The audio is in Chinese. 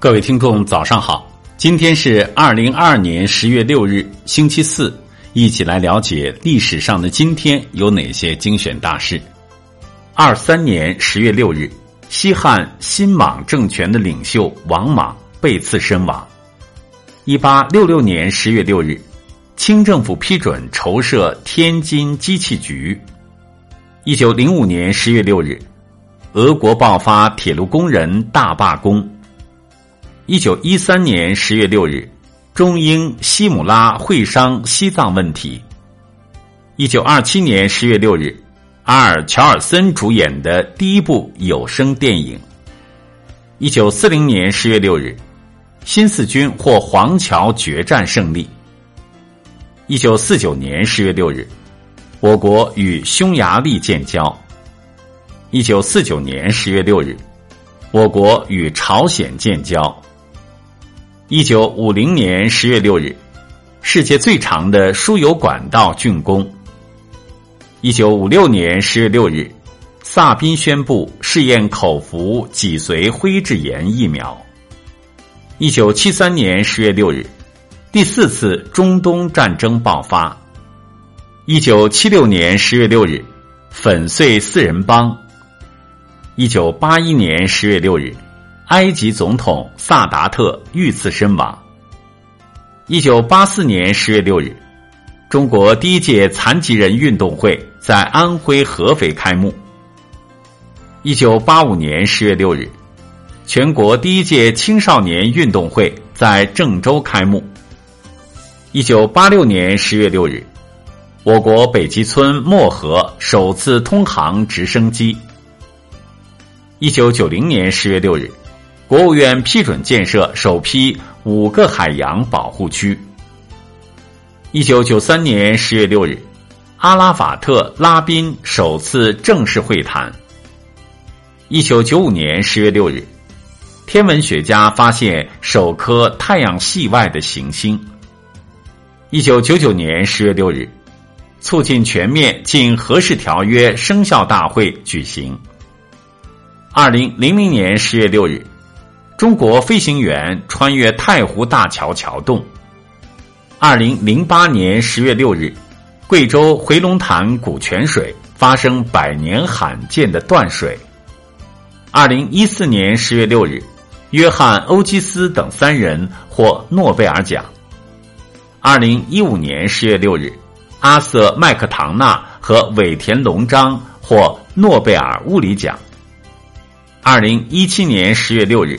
各位听众，早上好！今天是二零二二年十月六日，星期四，一起来了解历史上的今天有哪些精选大事。二三年十月六日，西汉新莽政权的领袖王莽被刺身亡。一八六六年十月六日，清政府批准筹设天津机器局。一九零五年十月六日，俄国爆发铁路工人大罢工。一九一三年十月六日，中英西姆拉会商西藏问题。一九二七年十月六日，阿尔乔尔森主演的第一部有声电影。一九四零年十月六日，新四军获黄桥决战胜利。一九四九年十月六日，我国与匈牙利建交。一九四九年十月六日，我国与朝鲜建交。一九五零年十月六日，世界最长的输油管道竣工。一九五六年十月六日，萨宾宣布试验口服脊髓灰质炎疫苗。一九七三年十月六日，第四次中东战争爆发。一九七六年十月六日，粉碎四人帮。一九八一年十月六日。埃及总统萨达特遇刺身亡。一九八四年十月六日，中国第一届残疾人运动会在安徽合肥开幕。一九八五年十月六日，全国第一届青少年运动会在郑州开幕。一九八六年十月六日，我国北极村漠河首次通航直升机。一九九零年十月六日。国务院批准建设首批五个海洋保护区。一九九三年十月六日，阿拉法特拉宾首次正式会谈。一九九五年十月六日，天文学家发现首颗太阳系外的行星。一九九九年十月六日，促进全面禁核试条约生效大会举行。二零零零年十月六日。中国飞行员穿越太湖大桥桥洞。二零零八年十月六日，贵州回龙潭古泉水发生百年罕见的断水。二零一四年十月六日，约翰欧基斯等三人获诺贝尔奖。二零一五年十月六日，阿瑟麦克唐纳和尾田龙章获诺贝尔物理奖。二零一七年十月六日。